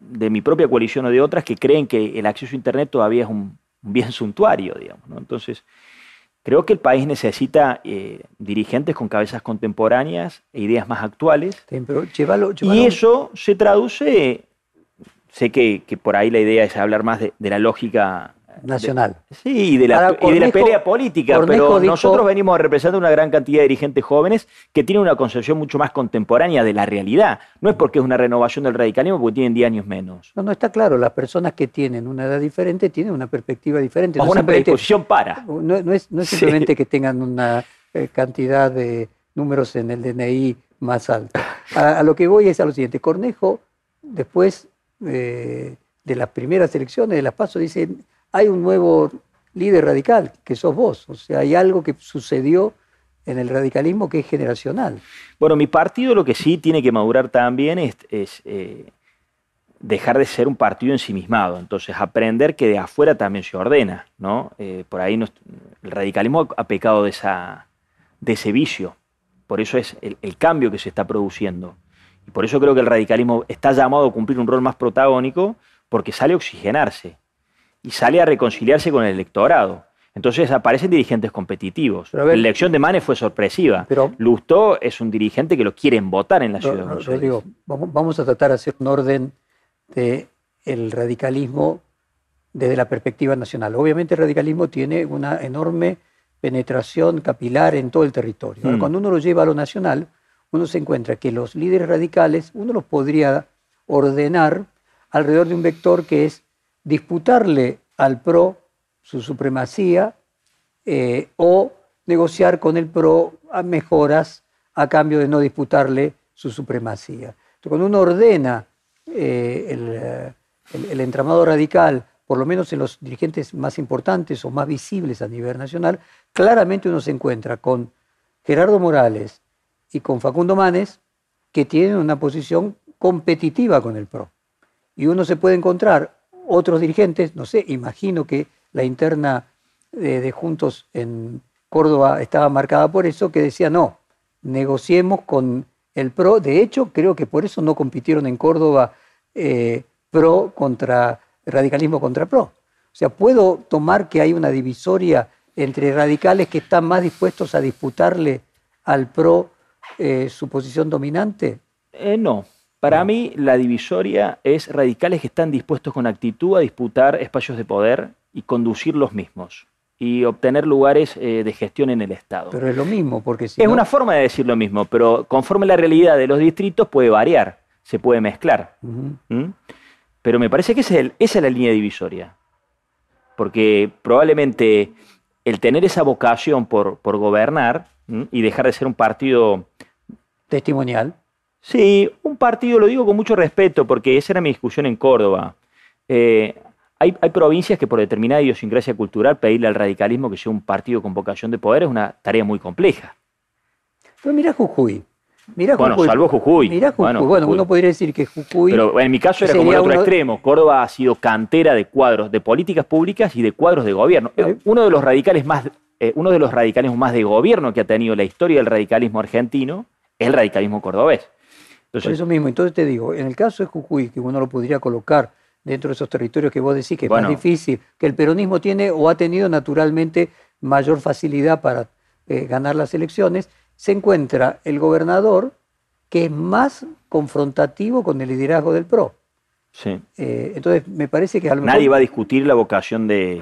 de mi propia coalición o de otras que creen que el acceso a Internet todavía es un, un bien suntuario, digamos. ¿no? Entonces, creo que el país necesita eh, dirigentes con cabezas contemporáneas e ideas más actuales. Sí, Pero llévalo, Y eso se traduce, sé que, que por ahí la idea es hablar más de, de la lógica de- nacional. Sí, y de la, y de la pelea política, Cornejo pero dijo- nosotros venimos representando una gran cantidad de dirigentes jóvenes que tienen una concepción mucho más contemporánea de la realidad. No es porque es una renovación del radicalismo, porque tienen 10 años menos. No, no está claro. Las personas que tienen una edad diferente tienen una perspectiva diferente. O No una predisposición para. No, no es, no es Sí. simplemente que tengan una eh, cantidad de números en el DNI más alta. A, a lo que voy es a lo siguiente. Cornejo, después eh, de las primeras elecciones de las PASO, dice, hay un nuevo líder radical, que sos vos. O sea, hay algo que sucedió en el radicalismo que es generacional. Bueno, mi partido lo que sí tiene que madurar también es, eh, dejar de ser un partido ensimismado. Entonces, aprender que de afuera también se ordena, ¿no? Eh, por ahí nos- el radicalismo ha pecado de ese vicio. Por eso es el, el cambio que se está produciendo. Y por eso creo que el radicalismo está llamado a cumplir un rol más protagónico porque sale a oxigenarse y sale a reconciliarse con el electorado. Entonces aparecen dirigentes competitivos. Pero a ver- la elección de Manes fue sorpresiva. Pero- Lustó es un dirigente que lo quieren votar en la ciudad de Ro- Buenos Rodrigo, Aires. vamos, a tratar de hacer un orden de el radicalismo desde la perspectiva nacional. Obviamente el radicalismo tiene una enorme penetración capilar en todo el territorio. Ahora, Mm. Cuando uno lo lleva a lo nacional, uno se encuentra que los líderes radicales, uno los podría ordenar alrededor de un vector que es disputarle al PRO su supremacía eh, o negociar con el PRO a mejoras a cambio de no disputarle su supremacía. Entonces, cuando uno ordena eh, el, el- el entramado radical, por lo menos en los dirigentes más importantes o más visibles a nivel nacional, claramente uno se encuentra con Gerardo Morales y con Facundo Manes, que tienen una posición competitiva con el PRO. Y uno se puede encontrar otros dirigentes, no sé, imagino que la interna de, Juntos en, Córdoba estaba marcada por eso, que decía, no, negociemos con el PRO. De hecho, creo que por eso no compitieron en Córdoba eh, PRO contra radicalismo contra PRO. O sea, ¿puedo tomar que hay una divisoria entre radicales que están más dispuestos a disputarle al PRO eh, su posición dominante? Eh, no. Para mí la divisoria es radicales que están dispuestos con actitud a disputar espacios de poder y conducir los mismos y obtener lugares eh, de gestión en el Estado. Pero es lo mismo, porque si Es no- una forma de decir lo mismo, pero conforme la realidad de los distritos puede variar, se puede mezclar. ¿Mm? Pero me parece que ese es el- esa es la línea divisoria. Porque probablemente el tener esa vocación por, por gobernar y dejar de ser un partido testimonial. Sí, un partido, lo digo con mucho respeto, porque esa era mi discusión en Córdoba. Eh, hay, hay provincias que por determinada idiosincrasia cultural pedirle al radicalismo que sea un partido con vocación de poder es una tarea muy compleja. Pero mira Jujuy. Mirá Bueno, Jujuy. salvo Jujuy. Mirá Jujuy. Bueno, Bueno, Jujuy. uno podría decir que Jujuy. Pero en mi caso era como el otro uno- extremo. Córdoba ha sido cantera de cuadros de políticas públicas y de cuadros de gobierno. Ahí. Uno de los radicales más, eh, uno de los radicalismos más de gobierno que ha tenido la historia del radicalismo argentino es el radicalismo cordobés. Por Entonces, eso mismo, entonces te digo, en el caso de Jujuy, que uno lo podría colocar dentro de esos territorios que vos decís que es más difícil, que el peronismo tiene o ha tenido naturalmente mayor facilidad para eh, ganar las elecciones, se encuentra el gobernador que es más confrontativo con el liderazgo del PRO. sí. Eh, entonces, me parece que a lo mejor... Nadie va a discutir la vocación de,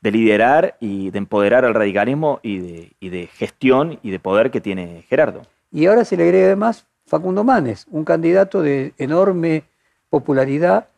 de liderar y de empoderar al radicalismo y de, y de gestión y de poder que tiene Gerardo. Y ahora se le agrega además Facundo Manes, un candidato de enorme popularidad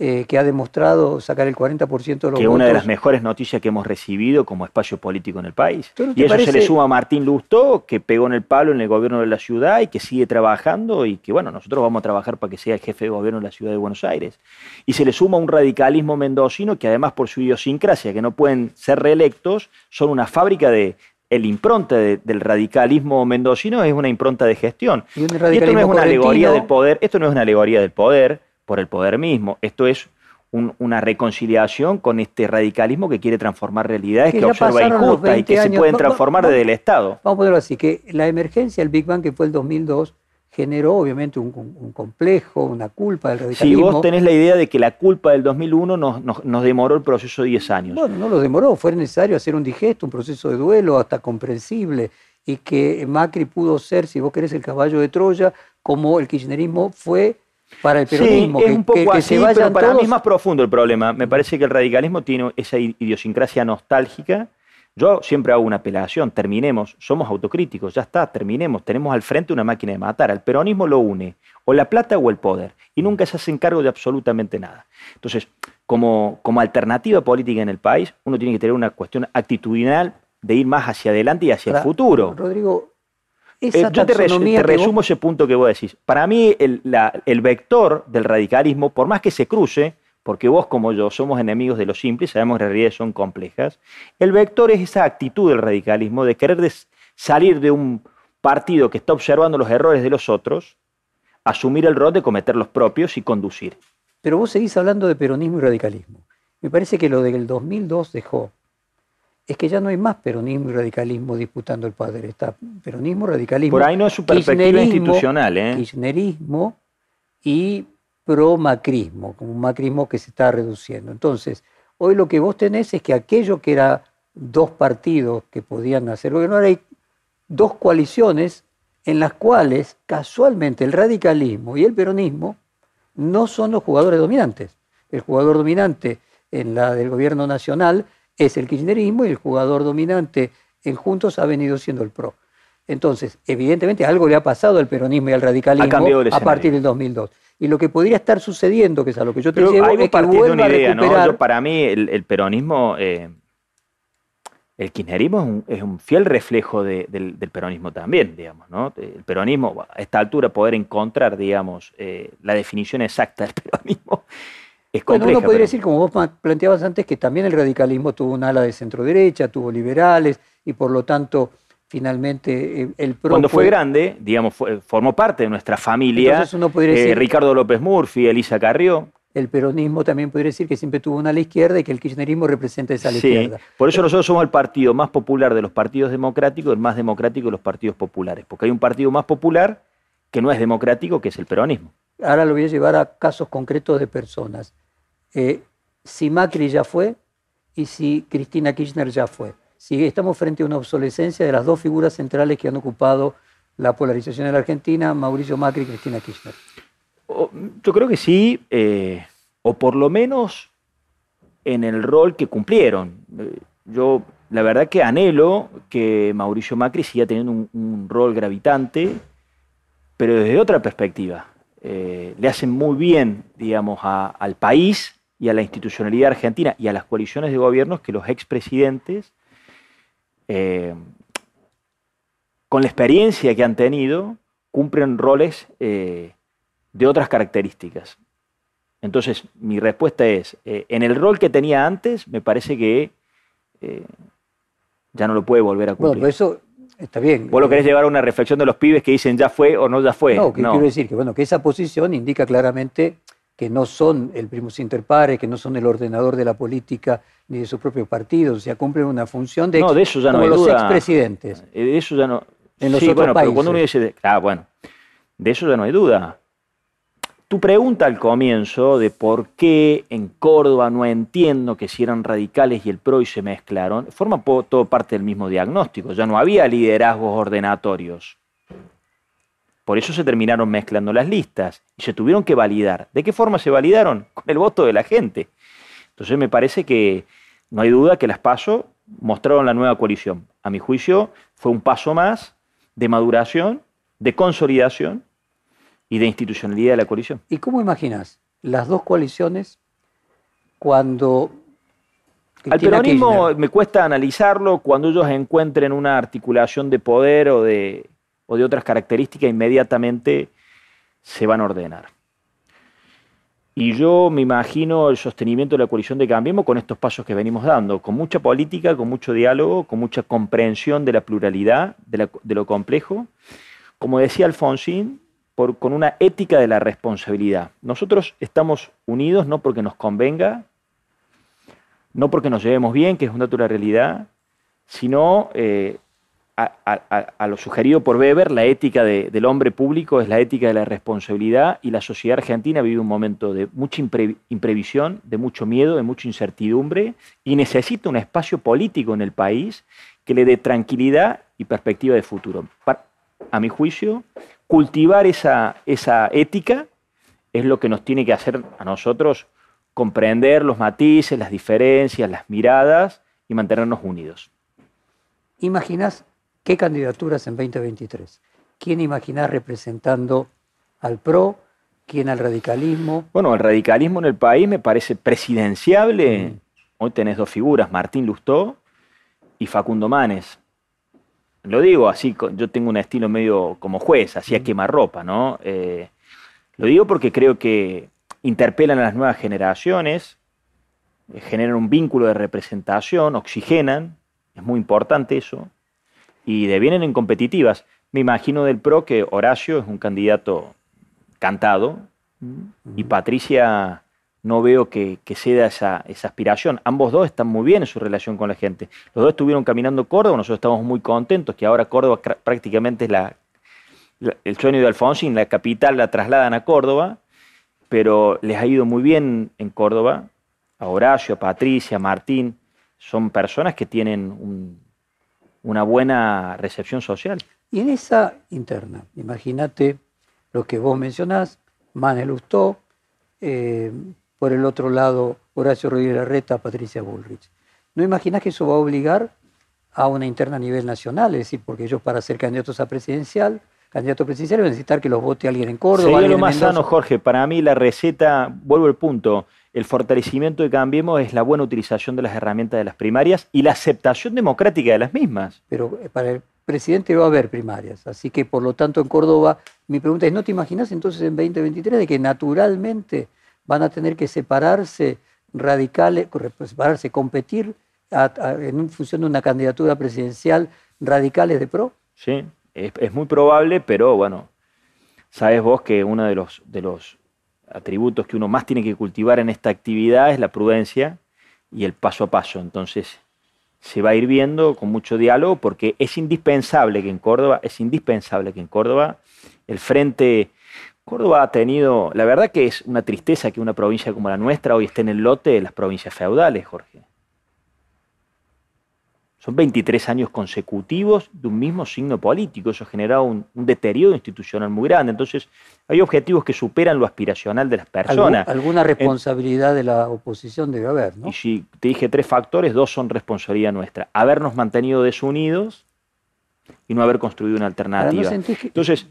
eh, que ha demostrado sacar el 40% de los que es una de votos. las mejores noticias que hemos recibido como espacio político en el país. ¿Pero no te Y eso se le suma a Martín Lustó, que pegó en el palo en el gobierno de la ciudad y que sigue trabajando y que, bueno, nosotros vamos a trabajar para que sea el jefe de gobierno de la ciudad de Buenos Aires. Y se le suma un radicalismo mendocino que además por su idiosincrasia, que no pueden ser reelectos, son una fábrica de... El impronta de- del radicalismo mendocino es una impronta de gestión. Y un Y esto no es una alegoría del poder, esto no es una alegoría del poder por el poder mismo, esto es un- una reconciliación con este radicalismo que quiere transformar realidades Que que, observa injustas y 20 que se pueden va- transformar va- desde el Estado. Vamos a ponerlo así, que la emergencia del Big Bang, que fue el 2002, generó obviamente un, un- un complejo, una culpa del Si radicalismo. vos tenés la idea de que la culpa del 2001 nos, nos- nos demoró el proceso 10 años. Bueno, no lo demoró, fue necesario hacer un digesto, un proceso de duelo hasta comprensible, y que Macri pudo ser, si vos querés, el caballo de Troya, como el kirchnerismo fue para el peronismo. Sí, es que- un poco que- que así, se vayan pero para mí todos- es más profundo el problema. Me parece que el radicalismo tiene esa idiosincrasia nostálgica. Yo siempre hago una apelación, terminemos, somos autocríticos, ya está, terminemos, tenemos al frente una máquina de matar. Al peronismo lo une o la plata o el poder, y nunca se hacen cargo de absolutamente nada. Entonces, como, como alternativa política en el país, uno tiene que tener una cuestión actitudinal de ir más hacia adelante y hacia el futuro. Rodrigo, Eh, yo te, res- taxonomía te que vos- resumo ese punto que vos decís. Para mí, el, la- el vector del radicalismo, por más que se cruce, porque vos como yo somos enemigos de lo simple y sabemos que las realidades son complejas, el vector es esa actitud del radicalismo de querer des- salir de un partido que está observando los errores de los otros, asumir el rol de cometer los propios y conducir. Pero vos seguís hablando de peronismo y radicalismo. Me parece que lo del 2002 dejó es que ya no hay más peronismo y radicalismo disputando el poder. Está peronismo, radicalismo, Por ahí no es su perspectiva institucional. ¿eh? kirchnerismo y pro-macrismo, como un macrismo que se está reduciendo. Entonces, hoy lo que vos tenés es que aquello que era dos partidos que podían hacer gobierno, ahora hay dos coaliciones en las cuales casualmente el radicalismo y el peronismo no son los jugadores dominantes. El jugador dominante en la del gobierno nacional es el kirchnerismo y el jugador dominante en Juntos ha venido siendo el PRO. Entonces, evidentemente algo le ha pasado al peronismo y al radicalismo a partir del 2002. Y lo que podría estar sucediendo, que es a lo que yo te Pero llevo, ahí es que vuelva una a idea, ¿no? recuperar... Yo, para mí, el, el peronismo, eh, el kirchnerismo es un, es un fiel reflejo de- del, del peronismo también, digamos, ¿no? El peronismo, a esta altura, poder encontrar, digamos, eh, la definición exacta del peronismo es Bueno, compleja. uno podría pero- decir, como vos planteabas antes, que también el radicalismo tuvo un ala de centro derecha, tuvo liberales, y por lo tanto, finalmente, eh, el PRO Cuando fue grande, digamos, fue- formó parte de nuestra familia. Entonces uno podría eh, decir- Ricardo López Murphy, Elisa Carrió. el peronismo también podría decir que siempre tuvo una a la izquierda y que el kirchnerismo representa esa a la Sí, izquierda. por eso nosotros somos el partido más popular de los partidos democráticos, el más democrático de los partidos populares, porque hay un partido más popular que no es democrático, que es el peronismo. Ahora lo voy a llevar a casos concretos de personas. Eh, si Macri ya fue y si Cristina Kirchner ya fue. Si estamos frente a una obsolescencia de las dos figuras centrales que han ocupado la polarización en la Argentina, Mauricio Macri y Cristina Kirchner. Yo creo que sí, eh, o por lo menos en el rol que cumplieron. Eh, Yo la verdad que anhelo que Mauricio Macri siga teniendo un, un rol gravitante, pero desde otra perspectiva. Eh, le hacen muy bien, digamos, a- al país y a la institucionalidad argentina y a las coaliciones de gobiernos que los expresidentes, eh, con la experiencia que han tenido, cumplen roles eh, de otras características. Entonces, mi respuesta es, eh, en el rol que tenía antes, me parece que ya no lo puede volver a Bueno, cumplir. por eso está bien. Vos lo querés llevar a una reflexión de los pibes que dicen ya fue o no ya fue. No, que No. quiero decir que, bueno, que esa posición indica claramente que no son el primus inter pares, que no son el ordenador de la política ni de sus propios partidos, o sea, cumplen una función de, No, de eso ya no hay los duda. expresidentes. Eh, De eso ya no. En los sí, otros bueno, pero cuando uno dice. Ah, bueno. De eso ya no hay duda. Tu pregunta al comienzo de por qué en Córdoba no entiendo que si eran radicales y el PRO y se mezclaron, forma todo parte del mismo diagnóstico. Ya no había liderazgos ordenatorios. Por eso se terminaron mezclando las listas y se tuvieron que validar. ¿De qué forma se validaron? Con el voto de la gente. Entonces me parece que no hay duda que las PASO mostraron la nueva coalición. A mi juicio fue un paso más de maduración, de consolidación y de institucionalidad de la coalición. ¿Y cómo imaginas las dos coaliciones cuando Al peronismo Kirchner- me cuesta analizarlo cuando ellos encuentren una articulación de poder o de, o de otras características, inmediatamente se van a ordenar. Y yo me imagino el sostenimiento de la coalición de Cambiemos con estos pasos que venimos dando, con mucha política, con mucho diálogo, con mucha comprensión de la pluralidad, de, lo complejo. Como decía Alfonsín, con una ética de la responsabilidad. Nosotros estamos unidos no porque nos convenga, no porque nos llevemos bien, que es un dato realidad, sino eh, a, lo sugerido por Weber, la ética de- del hombre público es la ética de la responsabilidad y la sociedad argentina vive un momento de mucha impre- imprevisión, de mucho miedo, de mucha incertidumbre y necesita un espacio político en el país que le dé tranquilidad y perspectiva de futuro. A mi juicio, cultivar esa, esa ética es lo que nos tiene que hacer a nosotros comprender los matices, las diferencias, las miradas y mantenernos unidos. ¿Imaginas qué candidaturas en 2023? ¿Quién imaginás representando al PRO? ¿Quién al radicalismo? Bueno, el radicalismo en el país me parece presidenciable. Hoy tenés dos figuras, Martín Lustó y Facundo Manes. Lo digo así, yo tengo un estilo medio como juez, así a quemarropa, ¿no? Eh, lo digo porque creo que interpelan a las nuevas generaciones, eh, generan un vínculo de representación, oxigenan, es muy importante eso, y devienen en competitivas. Me imagino del PRO que Horacio es un candidato cantado y Patricia no veo que, que ceda esa, esa aspiración. Ambos dos están muy bien en su relación con la gente. Los dos estuvieron caminando Córdoba, nosotros estamos muy contentos que ahora Córdoba prácticamente es la, la- el sueño de Alfonsín, la capital la trasladan a Córdoba, pero les ha ido muy bien en Córdoba. A Horacio, a Patricia, a Martín, son personas que tienen un- una buena recepción social. Y en esa interna, imagínate lo que vos mencionás, Manuel Lustó, eh, por el otro lado Horacio Rodríguez Larreta, Patricia Bullrich. ¿No imaginás que eso va a obligar a una interna a nivel nacional? Es decir, porque ellos para ser candidatos a presidencial, candidato presidencial, van a necesitar que los vote alguien en Córdoba. Sería lo más Mendoza. sano, Jorge. Para mí la receta, vuelvo al punto, el fortalecimiento de Cambiemos es la buena utilización de las herramientas de las primarias y la aceptación democrática de las mismas. Pero eh, para el presidente va a haber primarias. Así que, por lo tanto, en Córdoba, mi pregunta es, ¿no te imaginas entonces en 2023 de que naturalmente van a tener que separarse radicales, separarse, competir a- a- en función de una candidatura presidencial radicales de PRO? ¿sí? Es, es muy probable, pero bueno, sabes vos que uno de los, de los atributos que uno más tiene que cultivar en esta actividad es la prudencia y el paso a paso. Entonces, se va a ir viendo con mucho diálogo porque es indispensable que en Córdoba, es indispensable que en Córdoba el frente Córdoba ha tenido, la verdad que es una tristeza que una provincia como la nuestra hoy esté en el lote de las provincias feudales, Jorge. Son 23 años consecutivos de un mismo signo político. Eso ha generado un, deterioro institucional muy grande. Entonces, hay objetivos que superan lo aspiracional de las personas. alguna responsabilidad de la oposición debe haber, ¿no? Y si te dije tres factores, dos son responsabilidad nuestra. Habernos mantenido desunidos y no haber construido una alternativa. Entonces,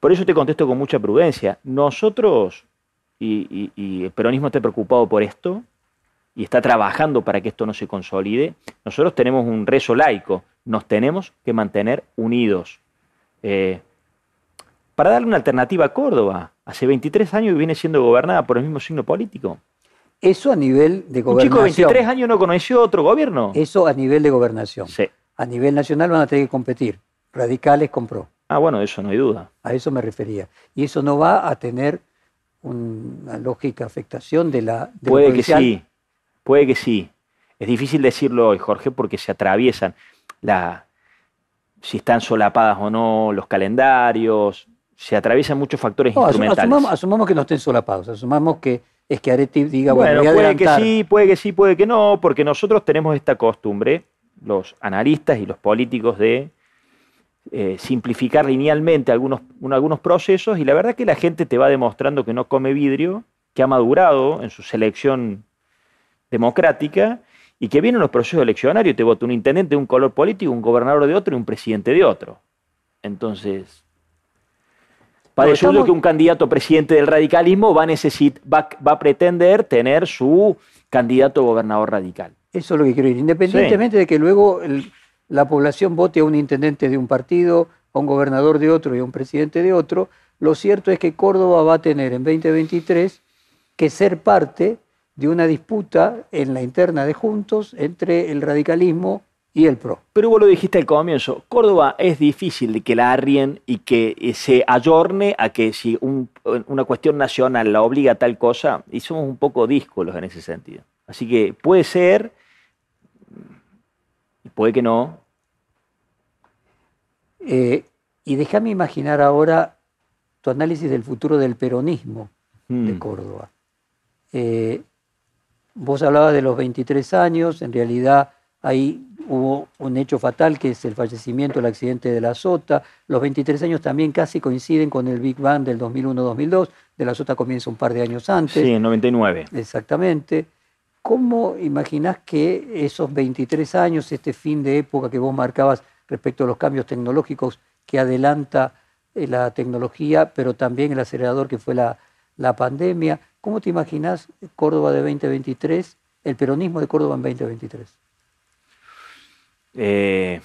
por eso te contesto con mucha prudencia. Nosotros, y, y el peronismo está preocupado por esto, y está trabajando para que esto no se consolide, nosotros tenemos un rezo laico, nos tenemos que mantener unidos. Eh, para darle una alternativa a Córdoba, hace 23 años viene siendo gobernada por el mismo signo político. Eso a nivel de gobernación. Un chico de 23 años no conoció otro gobierno. Eso a nivel de gobernación. Sí. A nivel nacional van a tener que competir. Radicales compró. Ah, bueno, eso no hay duda. A eso me refería. Y eso no va a tener una lógica afectación de la... Puede que sí, Puede que sí. Es difícil decirlo hoy, Jorge, porque se atraviesan la, si están solapadas o no los calendarios, se atraviesan muchos factores instrumentales. Asumamos, que no estén solapados, asumamos que es que Areti diga, bueno, puede que sí, puede que sí, puede que no, porque nosotros tenemos esta costumbre, los analistas y los políticos, de eh, simplificar linealmente algunos, algunos procesos y la verdad que la gente te va demostrando que no come vidrio, que ha madurado en su selección democrática y que vienen los procesos eleccionarios, te vota un intendente de un color político, un gobernador de otro y un presidente de otro. Entonces, para eso que un candidato presidente del radicalismo va a, va, a pretender tener su candidato gobernador radical. Eso es lo que quiero decir, independientemente de que luego la población vote a un intendente de un partido, a un gobernador de otro y a un presidente de otro, lo cierto es que Córdoba va a tener en 2023 que ser parte de una disputa en la interna de Juntos entre el radicalismo y el PRO. Pero vos lo dijiste al comienzo, Córdoba es difícil de que la arrien y que eh, se ayorne a que si una cuestión nacional la obliga a tal cosa, y somos un poco díscolos en ese sentido. Así que puede ser, y puede que no. Eh, y déjame imaginar ahora tu análisis del futuro del peronismo de hmm. Córdoba. Eh, Vos hablabas de los 23 años, en realidad ahí hubo un hecho fatal que es el fallecimiento, el accidente de la Sota. Los 23 años también casi coinciden con el Big Bang del 2001-2002. De la Sota comienza un par de años antes. Sí, en 99. Exactamente. ¿Cómo imaginás que esos 23 años, este fin de época que vos marcabas respecto a los cambios tecnológicos que adelanta eh, la tecnología, pero también el acelerador que fue la, la pandemia, ¿Cómo te imaginas Córdoba de 2023, el peronismo de Córdoba en 2023? Eh,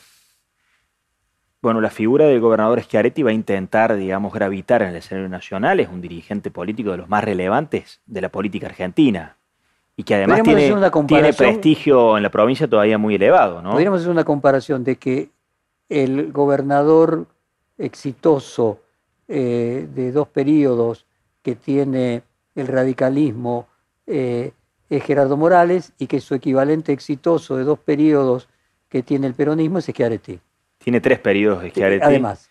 bueno, la figura del gobernador Schiaretti va a intentar, digamos, gravitar en el escenario nacional. Es un dirigente político de los más relevantes de la política argentina y que además tiene, tiene, prestigio en la provincia todavía muy elevado. ¿no? Podríamos hacer una comparación de que el gobernador exitoso eh, de dos periodos que tiene el radicalismo eh, es Gerardo Morales y que su equivalente exitoso de dos periodos que tiene el peronismo es Schiaretti. Tiene tres periodos Schiaretti. Además.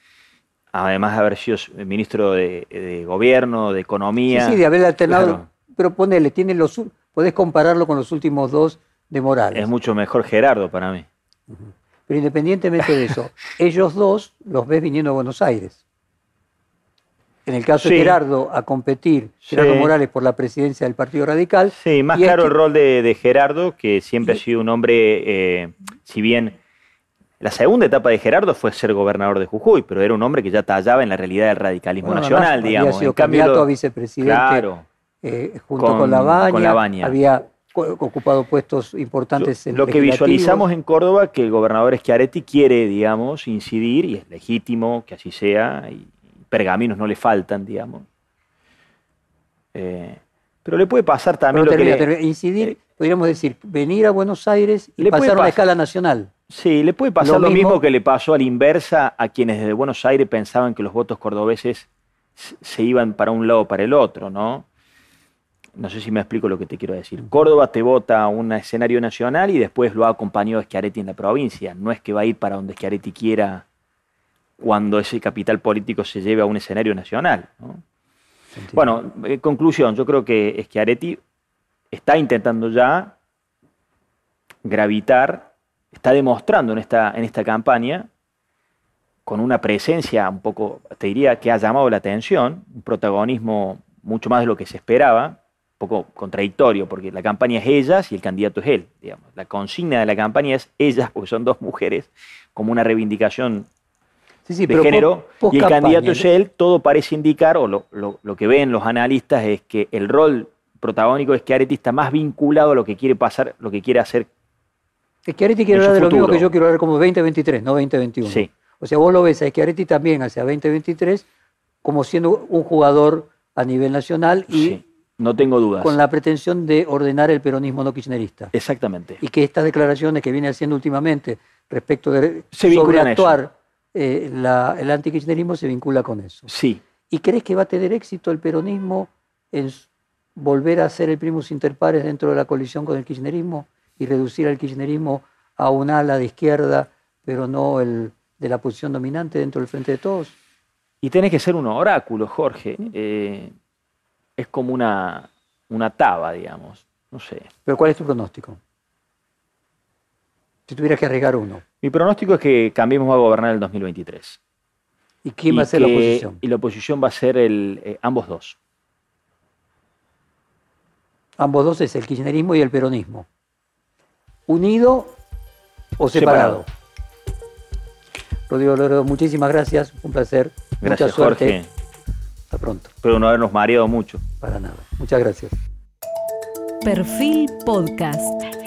Además de haber sido ministro de, Gobierno, de Economía. Sí, sí, de haber alternado. Pero ponele, tiene los, podés compararlo con los últimos dos de Morales. Es mucho mejor Gerardo para mí. Pero independientemente de eso, ellos dos los ves viniendo a Buenos Aires en el caso de Gerardo, a competir, Gerardo Morales, por la presidencia del Partido Radical. Sí, más claro el rol de, Gerardo, que siempre ha sido un hombre, eh, si bien la segunda etapa de Gerardo fue ser gobernador de Jujuy, pero era un hombre que ya tallaba en la realidad del radicalismo nacional, digamos. Había sido candidato a vicepresidente eh, junto con, la Baña, Había ocupado puestos importantes en Lo que visualizamos en Córdoba, que el gobernador Schiaretti quiere, digamos, incidir, y es legítimo que así sea, y pergaminos no le faltan, digamos. Eh, pero le puede pasar también lo que incidir, eh, podríamos decir, venir a Buenos Aires y pasar a una escala nacional. Sí, le puede pasar lo, mismo, que le pasó a la inversa a quienes desde Buenos Aires pensaban que los votos cordobeses se iban para un lado o para el otro, ¿no? No sé si me explico lo que te quiero decir. Córdoba te vota a un escenario nacional y después lo ha acompañado Schiaretti en la provincia. No es que va a ir para donde Schiaretti quiera cuando ese capital político se lleve a un escenario nacional. Bueno, en conclusión, yo creo que Schiaretti está intentando ya gravitar, está demostrando en esta, en esta campaña, con una presencia un poco, te diría, que ha llamado la atención, un protagonismo mucho más de lo que se esperaba, un poco contradictorio, porque la campaña es ellas y el candidato es él. Digamos. La consigna de la campaña es ellas, porque son dos mujeres, como una reivindicación de género, y el candidato es él, todo parece indicar, o lo, lo, que ven los analistas es que el rol protagónico es que Areti está más vinculado a lo que quiere pasar, lo que quiere hacer. Es que Areti quiere hablar de lo mismo que yo quiero hablar como 2023, no 2021. Sí. O sea, vos lo ves a Schiaretti también hacia 2023 como siendo un jugador a nivel nacional y no tengo dudas. con la pretensión de ordenar el peronismo no kirchnerista. Exactamente. Y que estas declaraciones que viene haciendo últimamente respecto de sobreactuar eh, el antikirchnerismo se vincula con eso. Sí. ¿Y crees que va a tener éxito el peronismo en volver a ser el primus inter pares dentro de la coalición con el kirchnerismo y reducir al kirchnerismo a un ala de izquierda, pero no el de la posición dominante dentro del frente de todos. Y tenés que ser un oráculo, Jorge. Eh, es como una, una taba, digamos. No sé. Pero ¿cuál es tu pronóstico? Si tuvieras que arriesgar uno. Mi pronóstico es que Cambiemos va a gobernar el 2023. ¿Y quién va a ser la oposición? Y la oposición va a ser el, eh, ambos dos. Ambos dos es el kirchnerismo y el peronismo. ¿Unido o separado? Rodrigo Loredo, muchísimas gracias, un placer. Gracias, Mucha suerte. Jorge. Hasta pronto. Espero no habernos mareado mucho. Para nada. Muchas gracias. Perfil Podcast.